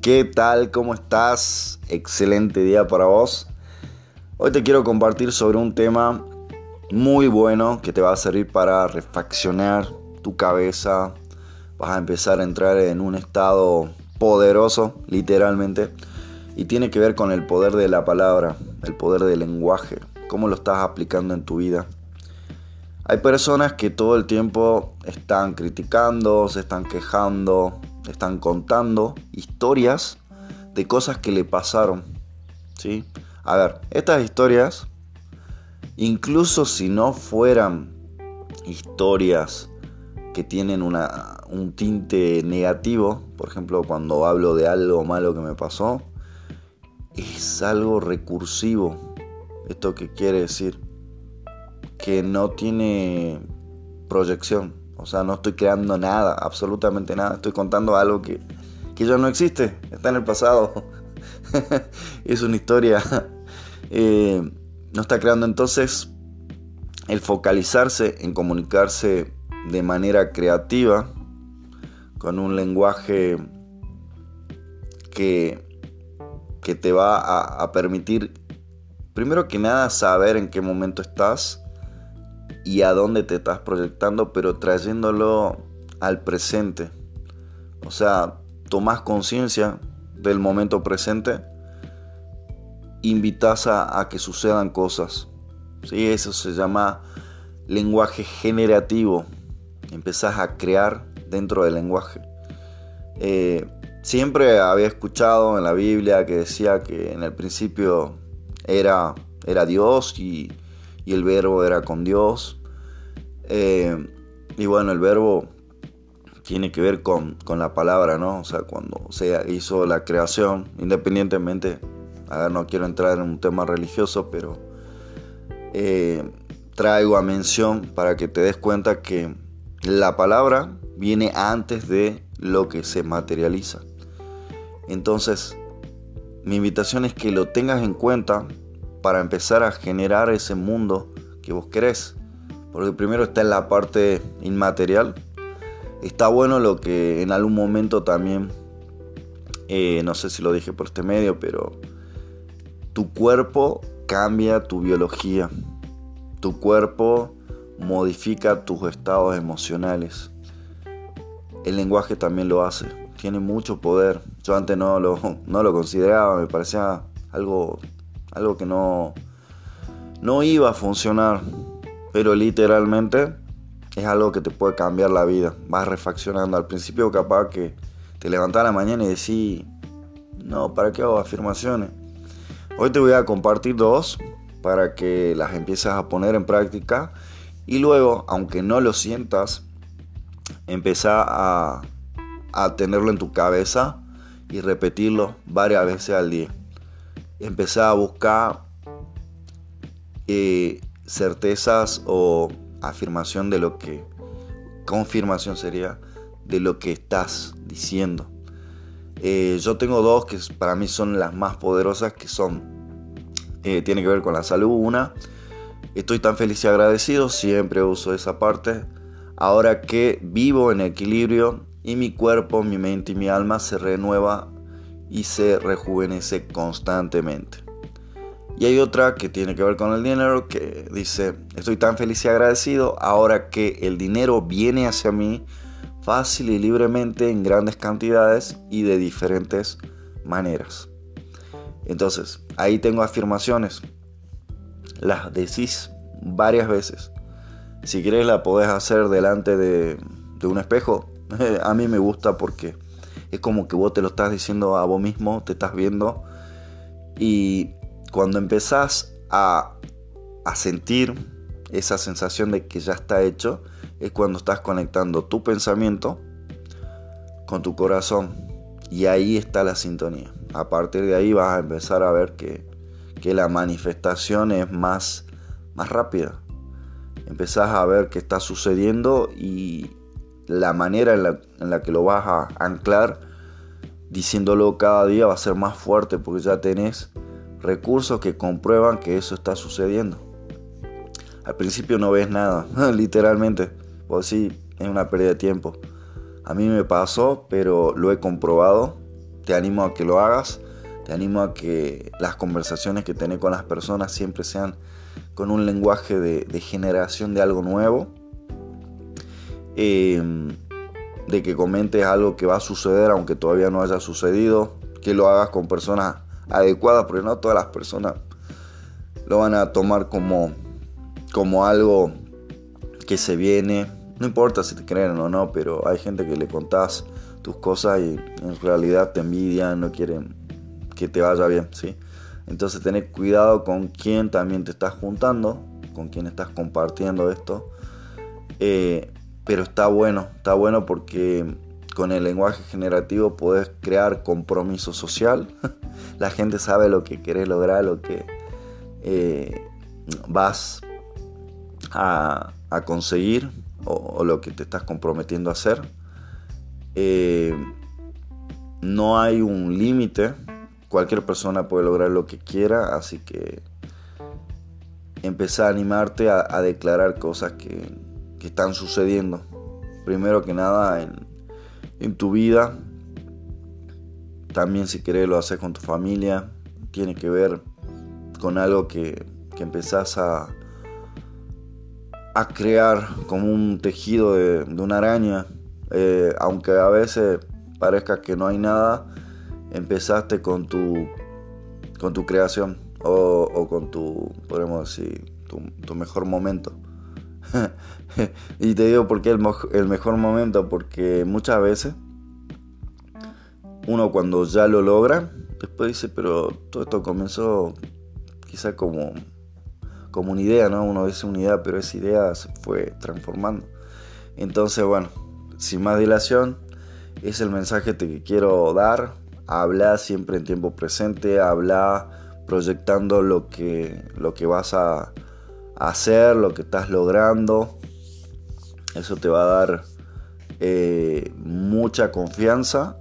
¿Qué tal? ¿Cómo estás? Excelente día para vos. Hoy te quiero compartir sobre un tema muy bueno que te va a servir para refaccionar tu cabeza. Vas a empezar a entrar en un estado poderoso, literalmente. Y tiene que ver con el poder de la palabra, el poder del lenguaje, cómo lo estás aplicando en tu vida. Hay personas que todo el tiempo están criticando, se están quejando, están contando historias de cosas que le pasaron. ¿sí? A ver, estas historias, incluso si no fueran historias que tienen una, un tinte negativo, por ejemplo, cuando hablo de algo malo que me pasó, es algo recursivo. ¿Esto qué quiere decir? Que no tiene proyección. O sea, no estoy creando nada, absolutamente nada. Estoy contando algo que, ya no existe, está en el pasado. es una historia. Eh, no está creando entonces el focalizarse en comunicarse de manera creativa, con un lenguaje que, que te va a permitir, primero que nada, saber en qué momento estás y a dónde te estás proyectando, pero trayéndolo al presente. O sea, tomas conciencia del momento presente, invitas a, que sucedan cosas. ¿sí? Eso se llama lenguaje generativo. Empezás a crear dentro del lenguaje. Eh, siempre había escuchado en la Biblia que decía que en el principio era, era Dios y, y el verbo era con Dios. Eh, y bueno, el verbo tiene que ver con, la palabra, ¿no? O sea, cuando se hizo la creación, independientemente, a ver, no quiero entrar en un tema religioso, pero eh, traigo a mención para que te des cuenta que la palabra viene antes de lo que se materializa. Entonces, mi invitación es que lo tengas en cuenta para empezar a generar ese mundo que vos querés. Porque primero está en la parte inmaterial. Está bueno lo que en algún momento también, eh, no sé si lo dije por este medio, pero tu cuerpo cambia tu biología. Tu cuerpo modifica tus estados emocionales. El lenguaje también lo hace. Tiene mucho poder. Yo antes no lo, no lo consideraba, me parecía algo, algo que no, no iba a funcionar pero literalmente es algo que te puede cambiar la vida. Vas refaccionando. Al principio capaz que te levantás a la mañana y decís, no, ¿para qué hago afirmaciones? Hoy te voy a compartir dos para que las empieces a poner en práctica y luego, aunque no lo sientas, empezá a, a tenerlo en tu cabeza y repetirlo varias veces al día. Empezá a buscar eh, certezas o afirmación de lo que, confirmación sería, de lo que estás diciendo. Eh, yo tengo dos que para mí son las más poderosas, que son, eh, tiene que ver con la salud. Una, estoy tan feliz y agradecido, siempre uso esa parte. Ahora que vivo en equilibrio y mi cuerpo, mi mente y mi alma se renueva y se rejuvenece constantemente. Y hay otra que tiene que ver con el dinero que dice, estoy tan feliz y agradecido ahora que el dinero viene hacia mí fácil y libremente en grandes cantidades y de diferentes maneras. Entonces, ahí tengo afirmaciones. Las decís varias veces. Si quieres la podés hacer delante de, de un espejo. a mí me gusta porque es como que vos te lo estás diciendo a vos mismo, te estás viendo y cuando empezás a, sentir esa sensación de que ya está hecho, es cuando estás conectando tu pensamiento con tu corazón. Y ahí está la sintonía. A partir de ahí vas a empezar a ver que, la manifestación es más, más rápida. Empezás a ver qué está sucediendo y la manera en la, en la que lo vas a anclar, diciéndolo cada día, va a ser más fuerte porque ya tenés recursos que comprueban que eso está sucediendo. Al principio no ves nada, literalmente. O sí, es una pérdida de tiempo. A mí me pasó, pero lo he comprobado. te animo a que lo hagas, te animo a que las conversaciones que tenés con las personas siempre sean con un lenguaje de, generación de algo nuevo, em, de que comentes algo que va a suceder aunque todavía no haya sucedido, que lo hagas con personas adecuadas, porque no todas las personas lo van a tomar como, como algo que se viene. No importa si te creen o no, pero hay gente que le contás tus cosas y en realidad te envidian, no quieren que te vaya bien, ¿sí? Entonces tener cuidado con quién también te estás juntando, con quién estás compartiendo esto. Eh, pero está bueno, está bueno porque con el lenguaje generativo puedes crear compromiso social. La gente sabe lo que querés lograr, lo que eh, vas a, conseguir o, lo que te estás comprometiendo a hacer. Eh, no hay un límite cualquier persona puede lograr lo que quiera, así que empezar a animarte a, declarar cosas que, están sucediendo. Primero que nada en, tu vida, también si querés lo haces con tu familia, tiene que ver con algo que, que empezás a, a crear como un tejido de, una araña, eh, aunque a veces parezca que no hay nada, empezaste con tu, con tu creación o, con tu, podemos decir, tu, mejor momento. y te digo por qué el, el mejor momento, porque muchas veces uno cuando ya lo logra, después dice, pero todo esto comenzó quizá como, como una idea, ¿no? Uno dice una idea, pero esa idea se fue transformando. Entonces, bueno, sin más dilación, es el mensaje que quiero dar habla siempre en tiempo presente, habla proyectando lo que, lo que vas a hacer, lo que estás logrando. Eso te va a dar eh, mucha confianza,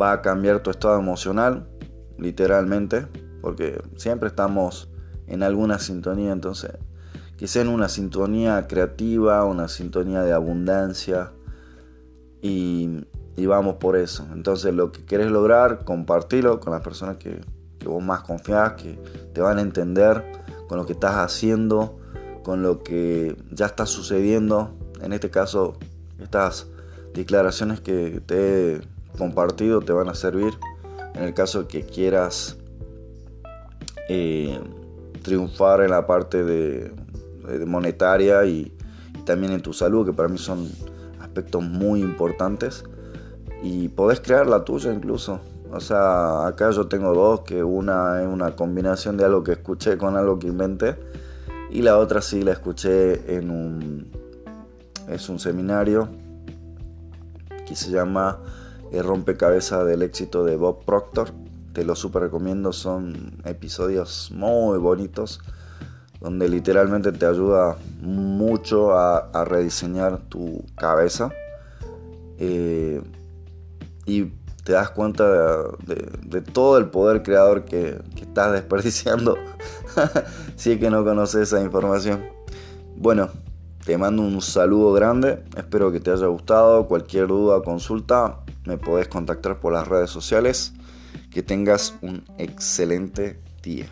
va a cambiar tu estado emocional, literalmente, porque siempre estamos en alguna sintonía, entonces sea en una sintonía creativa, una sintonía de abundancia y vamos por eso. Entonces lo que quieres lograr, compartirlo con las personas que, vos más confías, que te van a entender con lo que estás haciendo, con lo que ya está sucediendo. En este caso, estas declaraciones que te he compartido te van a servir en el caso que quieras eh, triunfar en la parte de, monetaria y, y, también en tu salud, que para mí son aspectos muy importantes y podés crear la tuya incluso. O sea, acá yo tengo dos, que una es una combinación de algo que escuché con algo que inventé y la otra sí la escuché en un es un seminario que se llama El rompecabezas del éxito de Bob Proctor. Te lo super recomiendo, son episodios muy bonitos donde literalmente te ayuda mucho a, rediseñar tu cabeza. Eh, y te das cuenta de, todo el poder creador que, que estás desperdiciando si es que no conoces esa información. Bueno, te mando un saludo grande, espero que te haya gustado. Cualquier duda o consulta me podés contactar por las redes sociales. Que tengas un excelente día.